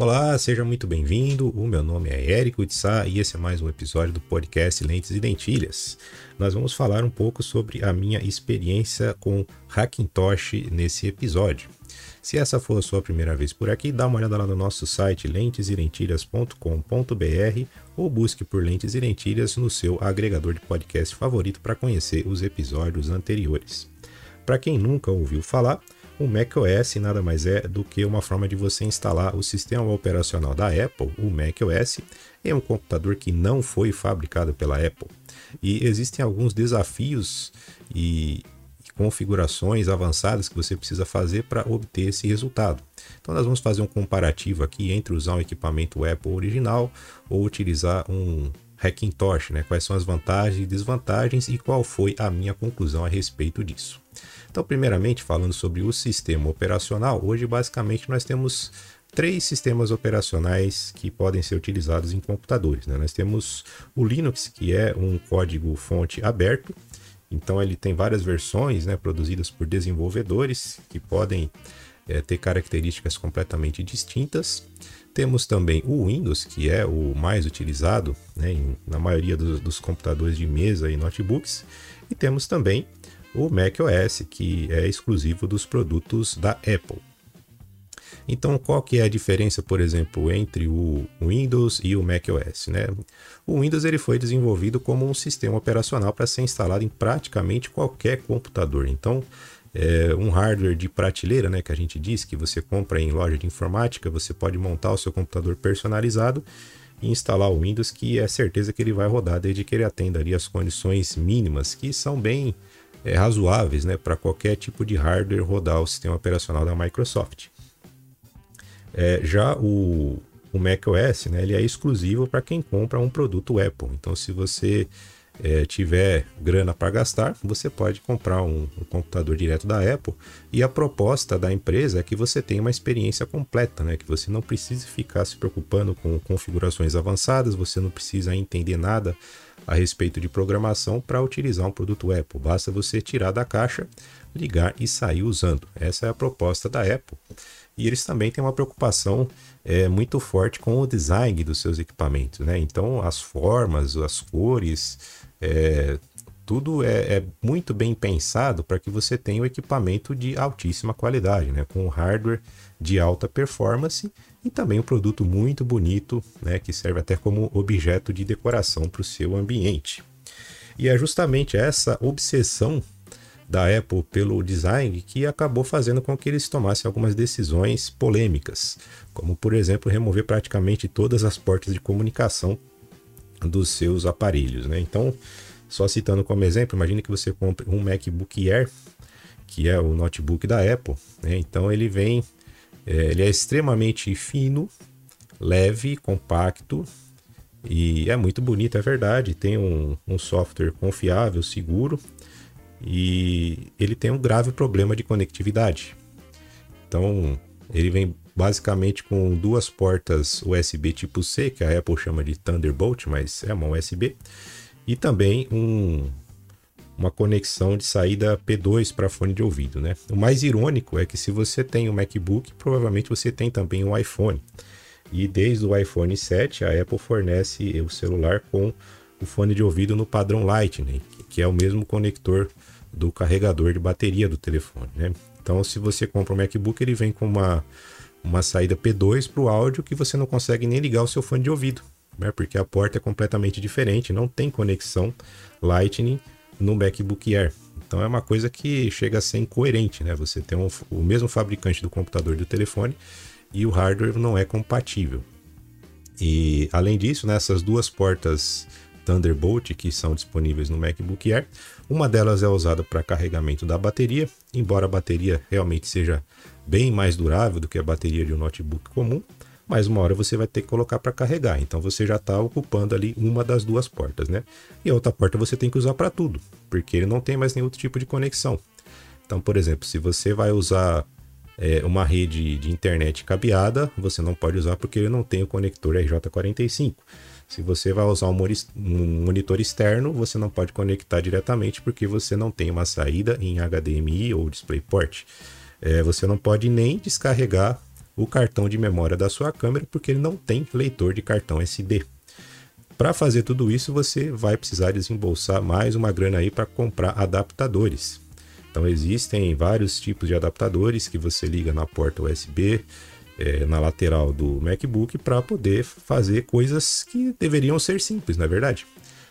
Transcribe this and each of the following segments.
Olá, seja muito bem-vindo. O meu nome é Érico Itzá e esse é mais um episódio do podcast Lentes e Dentilhas. Nós vamos falar um pouco sobre a minha experiência com Hackintosh nesse episódio. Se essa for a sua primeira vez por aqui, dá uma olhada lá no nosso site lentesedentilhas.com.br ou busque por Lentes e Dentilhas no seu agregador de podcast favorito para conhecer os episódios anteriores. Para quem nunca ouviu falar, o macOS nada mais é do que uma forma de você instalar o sistema operacional da Apple, o macOS, em um computador que não foi fabricado pela Apple. E existem alguns desafios e configurações avançadas que você precisa fazer para obter esse resultado. Então nós vamos fazer um comparativo aqui entre usar um equipamento Apple original ou utilizar um Hackintosh, né? Quais são as vantagens e desvantagens e qual foi a minha conclusão a respeito disso. Então, primeiramente, falando sobre o sistema operacional, hoje basicamente nós temos três sistemas operacionais que podem ser utilizados em computadores. Né? Nós temos o Linux, que é um código fonte aberto, então ele tem várias versões né, produzidas por desenvolvedores que podem é, ter características completamente distintas. Temos também o Windows, que é o mais utilizado né, em, na maioria dos, dos computadores de mesa e notebooks. E temos também o macOS, que é exclusivo dos produtos da Apple. Então, qual que é a diferença, por exemplo, entre o Windows e o macOS? Né? O Windows ele foi desenvolvido como um sistema operacional para ser instalado em praticamente qualquer computador. Então, é um hardware de prateleira, né, que a gente diz que você compra em loja de informática, você pode montar o seu computador personalizado e instalar o Windows, que é certeza que ele vai rodar desde que ele atenda ali as condições mínimas, que são bem é, razoáveis né, para qualquer tipo de hardware rodar o sistema operacional da Microsoft. É, já o, o macOS né, ele é exclusivo para quem compra um produto Apple. Então, se você é, tiver grana para gastar, você pode comprar um, um, computador direto da Apple. E a proposta da empresa é que você tenha uma experiência completa, né? que você não precise ficar se preocupando com configurações avançadas, você não precisa entender nada a respeito de programação para utilizar um produto Apple. Basta você tirar da caixa, ligar e sair usando. Essa é a proposta da Apple. E eles também têm uma preocupação é, muito forte com o design dos seus equipamentos. Né? Então, as formas, as cores, é, tudo é, é, muito bem pensado para que você tenha o um equipamento de altíssima qualidade, né? com hardware de alta performance e também um produto muito bonito, né? que serve até como objeto de decoração para o seu ambiente. E é justamente essa obsessão da Apple pelo design que acabou fazendo com que eles tomassem algumas decisões polêmicas, como por exemplo remover praticamente todas as portas de comunicação dos seus aparelhos. Né? Então, só citando como exemplo, imagine que você compre um MacBook Air, que é o notebook da Apple. Né? Então ele vem, é, ele é extremamente fino, leve, compacto e é muito bonito, é verdade. Tem um, um software confiável, seguro e ele tem um grave problema de conectividade. Então ele vem basicamente com duas portas USB tipo C, que a Apple chama de Thunderbolt, mas é uma USB e também um, uma conexão de saída P2 para fone de ouvido. Né? O mais irônico é que se você tem um MacBook, provavelmente você tem também um iPhone. E desde o iPhone 7, a Apple fornece o celular com o fone de ouvido no padrão Lightning, que é o mesmo conector do carregador de bateria do telefone. Né? Então, se você compra um MacBook, ele vem com uma, uma saída P2 para o áudio que você não consegue nem ligar o seu fone de ouvido né? porque a porta é completamente diferente, não tem conexão Lightning no MacBook Air. Então é uma coisa que chega a ser incoerente, né? Você tem um, o mesmo fabricante do computador e do telefone e o hardware não é compatível. E além disso, né, duas portas Thunderbolt que são disponíveis no MacBook Air, uma delas é usada para carregamento da bateria, embora a bateria realmente seja bem mais durável do que a bateria de um notebook comum, mas uma hora você vai ter que colocar para carregar. Então você já está ocupando ali uma das duas portas, né? E a outra porta você tem que usar para tudo, porque ele não tem mais nenhum outro tipo de conexão. Então, por exemplo, se você vai usar é, uma rede de internet cabeada, você não pode usar porque ele não tem o conector RJ45. Se você vai usar um monitor externo, você não pode conectar diretamente porque você não tem uma saída em HDMI ou DisplayPort. É, você não pode nem descarregar o cartão de memória da sua câmera, porque ele não tem leitor de cartão SD. Para fazer tudo isso, você vai precisar desembolsar mais uma grana aí para comprar adaptadores. Então existem vários tipos de adaptadores que você liga na porta USB, é, na lateral do MacBook para poder fazer coisas que deveriam ser simples, não é verdade?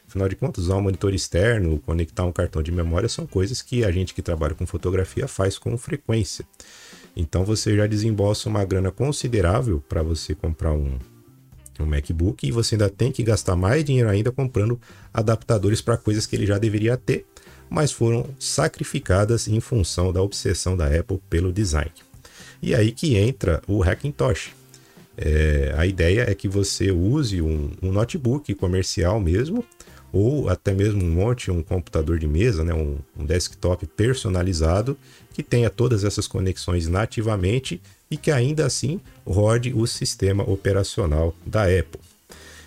Afinal de contas, usar um monitor externo, conectar um cartão de memória são coisas que a gente que trabalha com fotografia faz com frequência. Então você já desembolsa uma grana considerável para você comprar um, um MacBook e você ainda tem que gastar mais dinheiro ainda comprando adaptadores para coisas que ele já deveria ter, mas foram sacrificadas em função da obsessão da Apple pelo design. E aí que entra o Hackintosh. É, a ideia é que você use um, um, notebook comercial mesmo, ou até mesmo um monte, um computador de mesa, né, um, um desktop personalizado, que tenha todas essas conexões nativamente e que ainda assim rode o sistema operacional da Apple.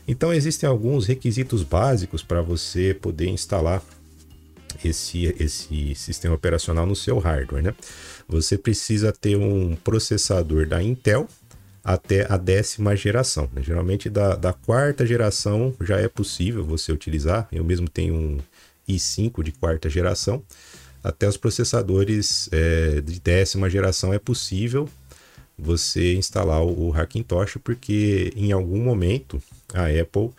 Então existem alguns requisitos básicos para você poder instalar esse, esse sistema operacional no seu hardware. Né? Você precisa ter um processador da Intel até a décima geração. Né? Geralmente da, da quarta geração já é possível você utilizar. Eu mesmo tenho um i5 de quarta geração. Até os processadores é, de décima geração é possível você instalar o Hackintosh, porque em algum momento a Apple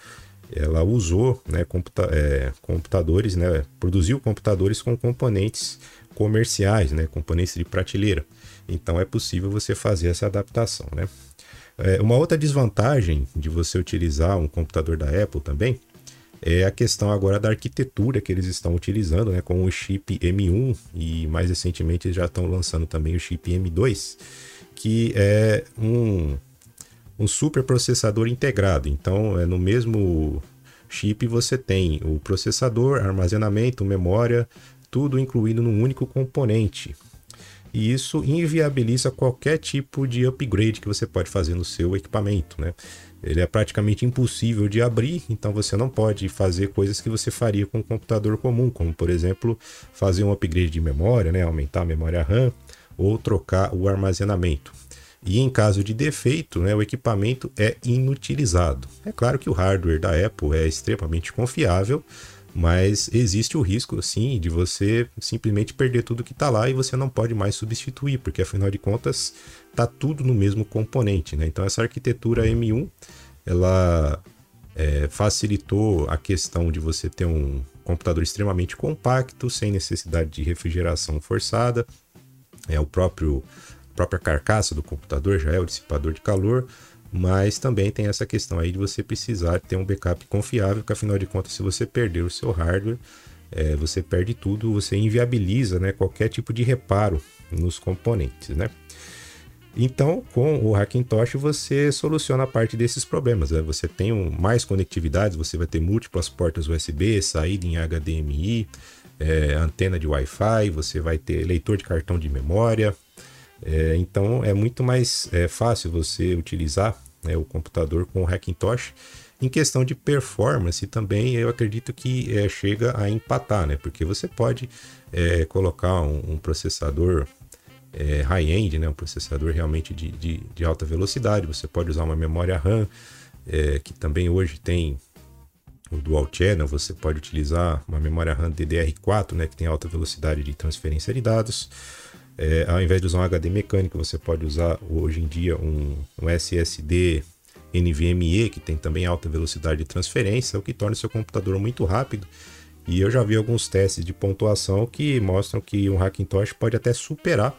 ela usou né, computa é, computadores, né, produziu computadores com componentes comerciais, né, componentes de prateleira. Então é possível você fazer essa adaptação. Né? É, uma outra desvantagem de você utilizar um computador da Apple também é a questão agora da arquitetura que eles estão utilizando, né, com o chip M1 e mais recentemente eles já estão lançando também o chip M2, que é um um super processador integrado. Então, é no mesmo chip você tem o processador, armazenamento, memória, tudo incluído num único componente. E isso inviabiliza qualquer tipo de upgrade que você pode fazer no seu equipamento, né? Ele é praticamente impossível de abrir, então você não pode fazer coisas que você faria com um computador comum, como por exemplo, fazer um upgrade de memória, né, aumentar a memória RAM ou trocar o armazenamento. E em caso de defeito, né, o equipamento é inutilizado. É claro que o hardware da Apple é extremamente confiável, mas existe o risco, sim, de você simplesmente perder tudo que está lá e você não pode mais substituir, porque afinal de contas está tudo no mesmo componente. Né? Então essa arquitetura M1 ela é, facilitou a questão de você ter um computador extremamente compacto, sem necessidade de refrigeração forçada. É o próprio própria carcaça do computador já é o dissipador de calor, mas também tem essa questão aí de você precisar ter um backup confiável, porque afinal de contas, se você perder o seu hardware, é, você perde tudo, você inviabiliza né, qualquer tipo de reparo nos componentes, né? Então, com o Hackintosh, você soluciona parte desses problemas. Né? Você tem mais conectividades, você vai ter múltiplas portas USB, saída em HDMI, é, antena de Wi-Fi, você vai ter leitor de cartão de memória, é, então é muito mais é, fácil você utilizar né, o computador com o Hackintosh. Em questão de performance também, eu acredito que é, chega a empatar, né? Porque você pode é, colocar um, um processador é, high-end, né? um processador realmente de, de, de, alta velocidade, você pode usar uma memória RAM, é, que também hoje tem o Dual Channel, você pode utilizar uma memória RAM DDR4, né? que tem alta velocidade de transferência de dados. É, ao invés de usar um HD mecânico, você pode usar hoje em dia um, um SSD NVMe, que tem também alta velocidade de transferência, o que torna o seu computador muito rápido. E eu já vi alguns testes de pontuação que mostram que um Hackintosh pode até superar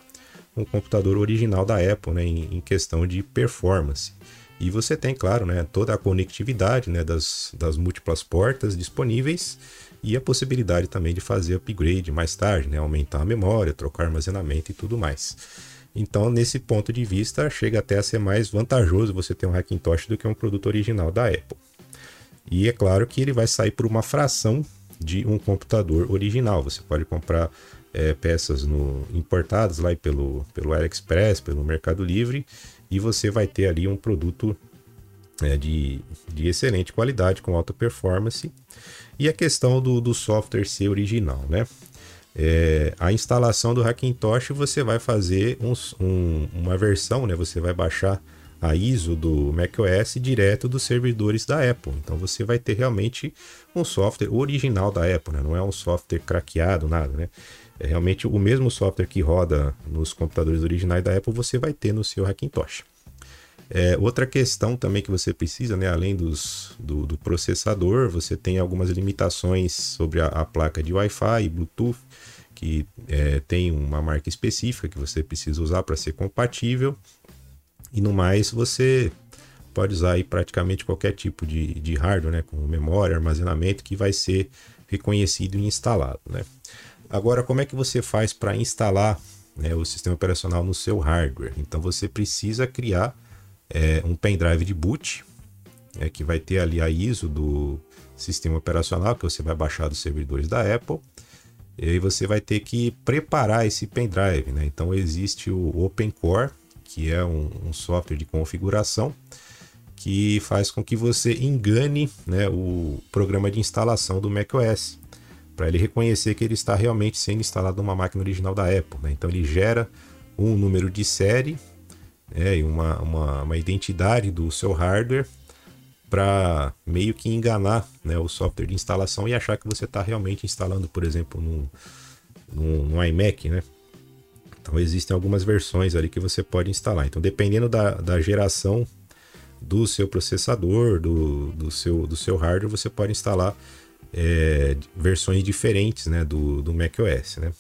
um computador original da Apple né, em, em questão de performance. E você tem, claro, né, toda a conectividade né, das, das múltiplas portas disponíveis e a possibilidade também de fazer upgrade mais tarde, né? aumentar a memória, trocar armazenamento e tudo mais. Então, nesse ponto de vista, chega até a ser mais vantajoso você ter um Hackintosh do que um produto original da Apple. E é claro que ele vai sair por uma fração de um computador original. Você pode comprar é, peças no, importadas lá pelo, pelo AliExpress, pelo Mercado Livre, e você vai ter ali um produto é, de, de excelente qualidade, com alta performance e a questão do, do software ser original, né? é, a instalação do Hackintosh você vai fazer um, um, uma versão, né? Você vai baixar a ISO do macOS direto dos servidores da Apple. Então você vai ter realmente um software original da Apple, né? não é um software craqueado, nada, né? É realmente o mesmo software que roda nos computadores originais da Apple, você vai ter no seu Hackintosh. É, outra questão também que você precisa, né, além dos, do, do processador, você tem algumas limitações sobre a, a placa de Wi-Fi e Bluetooth, que é, tem uma marca específica que você precisa usar para ser compatível. E no mais, você pode usar aí praticamente qualquer tipo de, de hardware, né, com memória, armazenamento, que vai ser reconhecido e instalado. Né? Agora, como é que você faz para instalar né, o sistema operacional no seu hardware? Então, você precisa criar é, um pendrive de boot, é, que vai ter ali a ISO do sistema operacional que você vai baixar dos servidores da Apple. E aí você vai ter que preparar esse pendrive. Né? Então existe o OpenCore, que é um, um, software de configuração que faz com que você engane né, o programa de instalação do macOS para ele reconhecer que ele está realmente sendo instalado numa máquina original da Apple. Né? Então ele gera um número de série é, e uma, uma, uma identidade do seu hardware para meio que enganar né, o software de instalação e achar que você está realmente instalando, por exemplo, num, num, iMac, né? Então existem algumas versões ali que você pode instalar. Então, dependendo da, da geração do seu processador, do, do, seu, do seu hardware, você pode instalar é, versões diferentes né, do, do macOS. Né?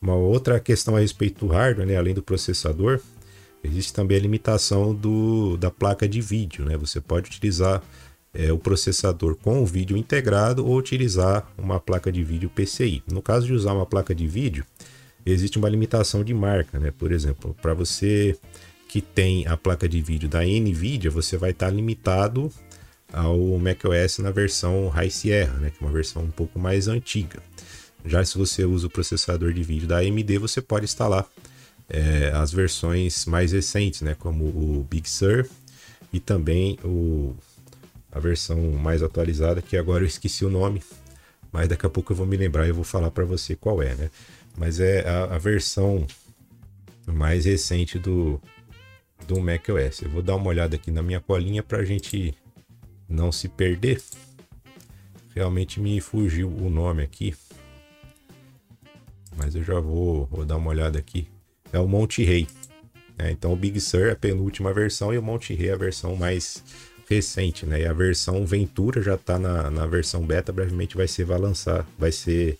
Uma outra questão a respeito do hardware, né, além do processador, Existe também a limitação do, da placa de vídeo, né? Você pode utilizar é, o processador com o vídeo integrado ou utilizar uma placa de vídeo PCI. No caso de usar uma placa de vídeo, existe uma limitação de marca, né? Por exemplo, para você que tem a placa de vídeo da Nvidia, você vai estar tá limitado ao macOS na versão High Sierra, né? Que é uma versão um pouco mais antiga. Já se você usa o processador de vídeo da AMD, você pode instalar é, as versões mais recentes, né, como o Big Sur e também o, a versão mais atualizada, que agora eu esqueci o nome, mas daqui a pouco eu vou me lembrar e vou falar para você qual é, né? Mas é a, a versão mais recente do, do macOS. Eu vou dar uma olhada aqui na minha colinha para a gente não se perder. Realmente me fugiu o nome aqui. Mas eu já vou, vou dar uma olhada aqui é o Monte Rei. É, então o Big Sur é a penúltima versão e o Monte Rei é a versão mais recente, né? E a versão Ventura já está na, na versão beta, brevemente vai ser vai lançar, vai ser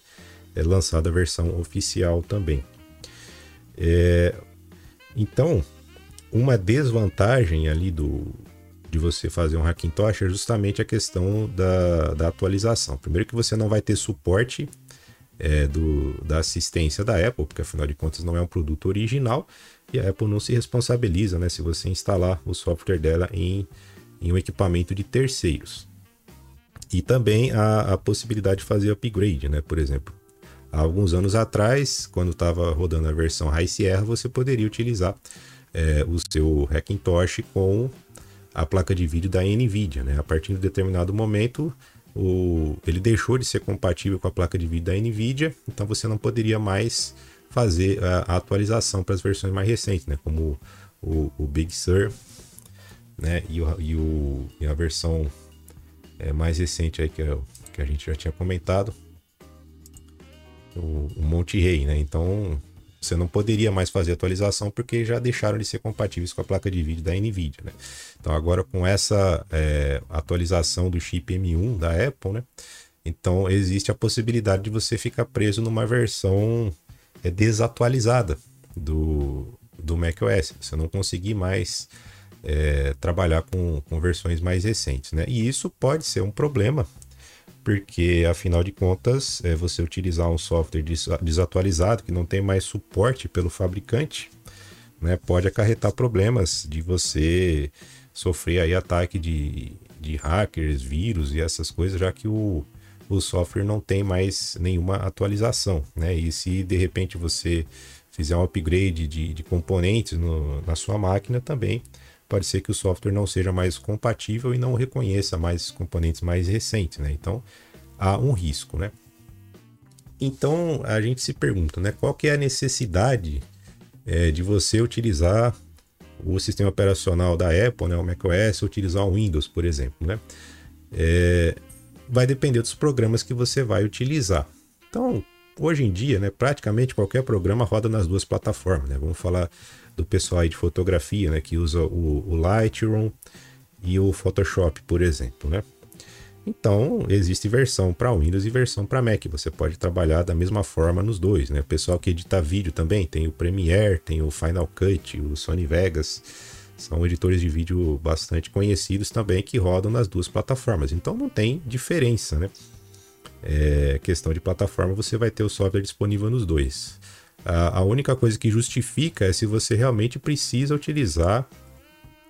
é, lançada a versão oficial também. É, então, uma desvantagem ali do de você fazer um Hackintosh é justamente a questão da, da atualização. Primeiro que você não vai ter suporte é, do, da assistência da Apple, porque afinal de contas não é um produto original e a Apple não se responsabiliza né, se você instalar o software dela em, em um equipamento de terceiros. E também a, a possibilidade de fazer upgrade, né? Por exemplo, há alguns anos atrás, quando estava rodando a versão High Sierra, você poderia utilizar é, o seu Hackintosh com a placa de vídeo da NVIDIA. Né? A partir de determinado momento, o, ele deixou de ser compatível com a placa de vídeo da NVIDIA, então você não poderia mais fazer a, a atualização para as versões mais recentes, né, como o, o Big Sur né, e, o, e, o, e a versão é, mais recente aí que, que a gente já tinha comentado, o, o Monte Rei, né? Então você não poderia mais fazer atualização porque já deixaram de ser compatíveis com a placa de vídeo da NVIDIA, né? Então agora com essa é, atualização do chip M1 da Apple, né? Então existe a possibilidade de você ficar preso numa versão é, desatualizada do, do macOS. Você não conseguir mais é, trabalhar com, com versões mais recentes, né? E isso pode ser um problema porque afinal de contas, é, você utilizar um software desatualizado que não tem mais suporte pelo fabricante, né, pode acarretar problemas de você sofrer aí ataque de, de hackers, vírus e essas coisas, já que o, o software não tem mais nenhuma atualização, né? E se de repente você fizer um upgrade de, de componentes no, na sua máquina também, pode ser que o software não seja mais compatível e não reconheça mais componentes mais recentes, né? Então há um risco, né? Então a gente se pergunta, né? Qual que é a necessidade é, de você utilizar o sistema operacional da Apple, né, o macOS, utilizar o Windows, por exemplo, né? É, vai depender dos programas que você vai utilizar. Então, hoje em dia, né, praticamente qualquer programa roda nas duas plataformas. Né? Vamos falar do pessoal aí de fotografia, né, que usa o, o Lightroom e o Photoshop, por exemplo, né? Então, existe versão para Windows e versão para Mac. Você pode trabalhar da mesma forma nos dois, né? O pessoal que edita vídeo também tem o Premiere, tem o Final Cut, o Sony Vegas. São editores de vídeo bastante conhecidos também que rodam nas duas plataformas. Então não tem diferença, né? É, questão de plataforma, você vai ter o software disponível nos dois. A, única coisa que justifica é se você realmente precisa utilizar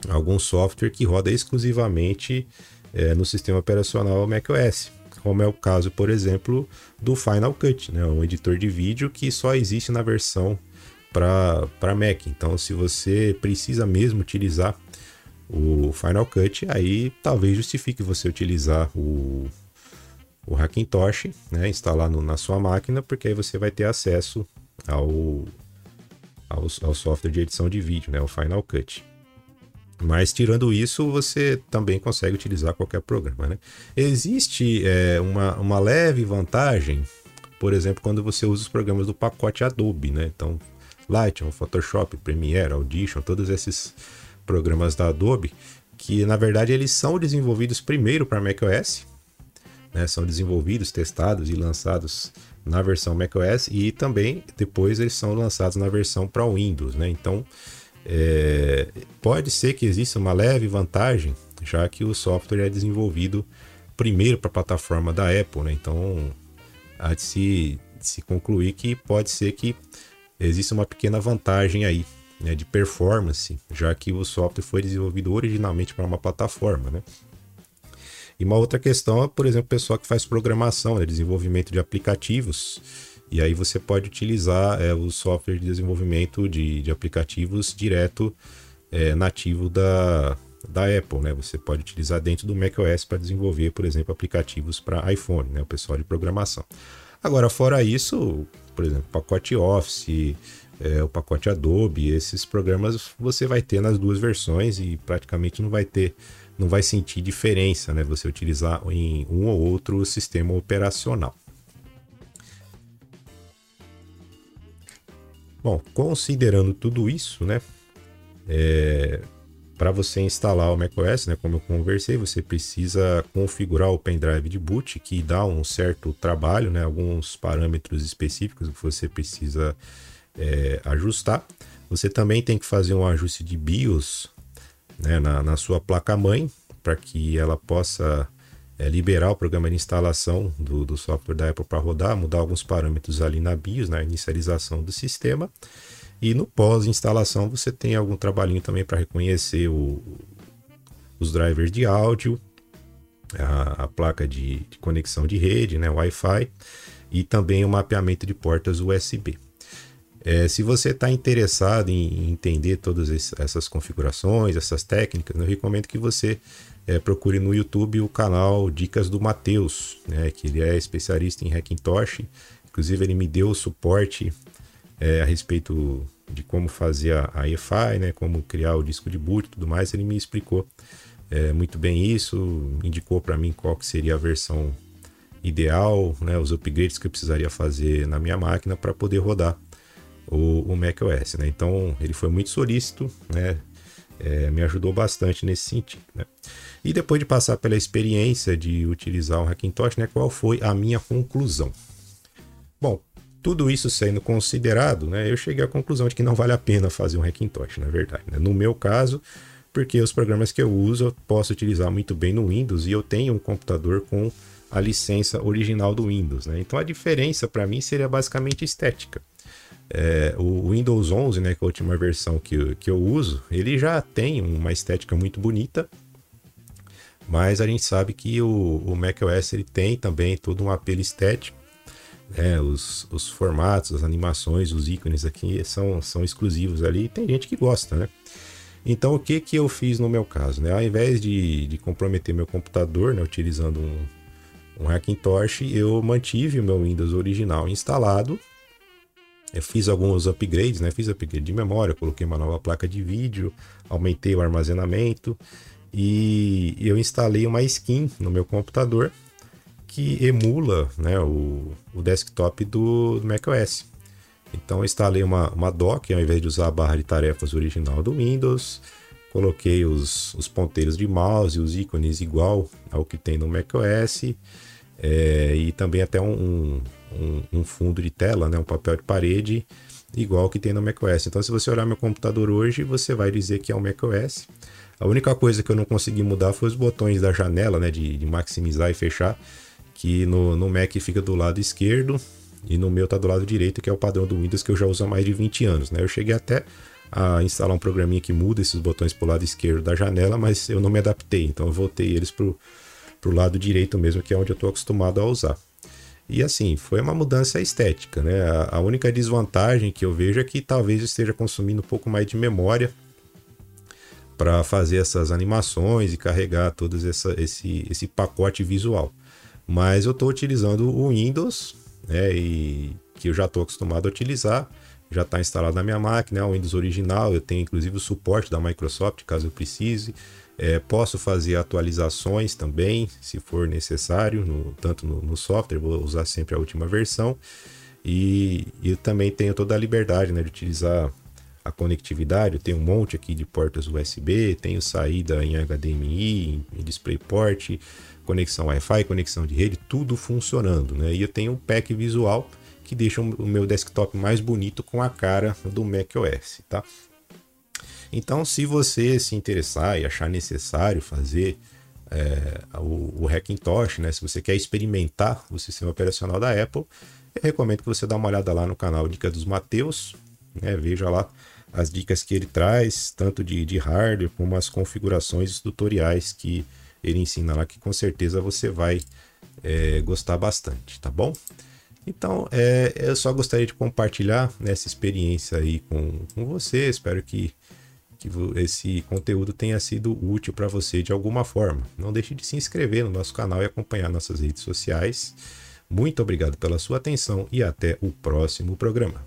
algum software que roda exclusivamente é, no sistema operacional macOS, como é o caso, por exemplo, do Final Cut, né? um editor de vídeo que só existe na versão para Mac. Então, se você precisa mesmo utilizar o Final Cut, aí talvez justifique você utilizar o, o Hackintosh, né, instalar no, na sua máquina, porque aí você vai ter acesso ao, ao, ao, software de edição de vídeo, né, o Final Cut. Mas tirando isso, você também consegue utilizar qualquer programa. Né? Existe é, uma, uma leve vantagem, por exemplo, quando você usa os programas do pacote Adobe. Né? Então, Lightroom, Photoshop, Premiere, Audition, todos esses programas da Adobe, que na verdade eles são desenvolvidos primeiro para macOS, né? são desenvolvidos, testados e lançados na versão macOS e também depois eles são lançados na versão para Windows. Né? Então é, pode ser que exista uma leve vantagem, já que o software é desenvolvido primeiro para a plataforma da Apple. Né? Então há de se, de se concluir que pode ser que existe uma pequena vantagem aí né, de performance, já que o software foi desenvolvido originalmente para uma plataforma, né? E uma outra questão é, por exemplo, o pessoal que faz programação, né, desenvolvimento de aplicativos, e aí você pode utilizar é, o software de desenvolvimento de, de aplicativos direto é, nativo da, da Apple, né? Você pode utilizar dentro do macOS para desenvolver, por exemplo, aplicativos para iPhone, né? O pessoal de programação. Agora, fora isso, por exemplo, pacote Office, é, o pacote Adobe, esses programas você vai ter nas duas versões e praticamente não vai ter, não vai sentir diferença, né? Você utilizar em um ou outro sistema operacional. Bom, considerando tudo isso, né? É, para você instalar o macOS, né, como eu conversei, você precisa configurar o pendrive de boot, que dá um certo trabalho, né, alguns parâmetros específicos que você precisa é, ajustar. Você também tem que fazer um ajuste de BIOS né, na, na sua placa-mãe, para que ela possa é, liberar o programa de instalação do, do software da Apple para rodar, mudar alguns parâmetros ali na BIOS, na inicialização do sistema. E no pós-instalação você tem algum trabalhinho também para reconhecer o, os drivers de áudio, a, a placa de, de, conexão de rede, né, Wi-Fi, e também o mapeamento de portas USB. É, se você está interessado em entender todas essas configurações, essas técnicas, eu recomendo que você é, procure no YouTube o canal Dicas do Matheus, né, que ele é especialista em Hackintosh. Inclusive, ele me deu suporte é, a respeito de como fazer a, a EFI, né, como criar o disco de boot e tudo mais, ele me explicou é, muito bem isso, indicou para mim qual que seria a versão ideal, né, os upgrades que eu precisaria fazer na minha máquina para poder rodar o, o macOS. Né? Então ele foi muito solícito, né, é, me ajudou bastante nesse sentido. Né? E depois de passar pela experiência de utilizar o Hackintosh, né, qual foi a minha conclusão? Bom, tudo isso sendo considerado, né, eu cheguei à conclusão de que não vale a pena fazer um Hackintosh, na verdade. Né? No meu caso, porque os programas que eu uso eu posso utilizar muito bem no Windows e eu tenho um computador com a licença original do Windows. Né? Então a diferença para mim seria basicamente estética. É, o Windows 11, né, que é a última versão que, que eu uso, ele já tem uma estética muito bonita, mas a gente sabe que o, o macOS ele tem também todo um apelo estético é, os, os formatos, as animações, os ícones aqui são, são exclusivos ali e tem gente que gosta, né? Então o que, que eu fiz no meu caso? Né? Ao invés de, de comprometer meu computador, né, utilizando um, um Hackintosh, eu mantive o meu Windows original instalado. Eu fiz alguns upgrades, né? Fiz upgrade de memória, coloquei uma nova placa de vídeo, aumentei o armazenamento e eu instalei uma skin no meu computador que emula né, o, o desktop do, do macOS. Então eu instalei uma, uma dock ao invés de usar a barra de tarefas original do Windows. Coloquei os, os ponteiros de mouse os ícones igual ao que tem no macOS. É, e também até um, um, um, fundo de tela, né, um papel de parede igual que tem no macOS. Então, se você olhar meu computador hoje, você vai dizer que é um macOS. A única coisa que eu não consegui mudar foi os botões da janela, né, de, de maximizar e fechar, que no, no Mac fica do lado esquerdo e no meu tá do lado direito, que é o padrão do Windows que eu já uso há mais de 20 anos, né? Eu cheguei até a instalar um programinha que muda esses botões para o lado esquerdo da janela, mas eu não me adaptei, então eu voltei eles para o lado direito mesmo, que é onde eu estou acostumado a usar. E assim, foi uma mudança estética, né? A, a, única desvantagem que eu vejo é que talvez eu esteja consumindo um pouco mais de memória para fazer essas animações e carregar todo esse, esse pacote visual. Mas eu estou utilizando o Windows né, e que eu já estou acostumado a utilizar, já está instalado na minha máquina, é o Windows original, eu tenho inclusive o suporte da Microsoft caso eu precise. É, posso fazer atualizações também, se for necessário, no, tanto no, no, software, vou usar sempre a última versão. E, eu também tenho toda a liberdade né, de utilizar a conectividade. Eu tenho um monte aqui de portas USB, tenho saída em HDMI, em DisplayPort, conexão Wi-Fi, conexão de rede, tudo funcionando, né? E eu tenho um pack visual que deixa o meu desktop mais bonito com a cara do macOS, tá? Então, se você se interessar e achar necessário fazer é, o, o Hackintosh, né? Se você quer experimentar o sistema operacional da Apple, eu recomendo que você dê uma olhada lá no canal Dica dos Mateus, né? Veja lá as dicas que ele traz, tanto de, de hardware como as configurações e tutoriais que ele ensina lá que com certeza você vai é, gostar bastante, tá bom? Então, é, eu só gostaria de compartilhar essa experiência aí com, com você. Espero que, que esse conteúdo tenha sido útil para você de alguma forma. Não deixe de se inscrever no nosso canal e acompanhar nossas redes sociais. Muito obrigado pela sua atenção e até o próximo programa.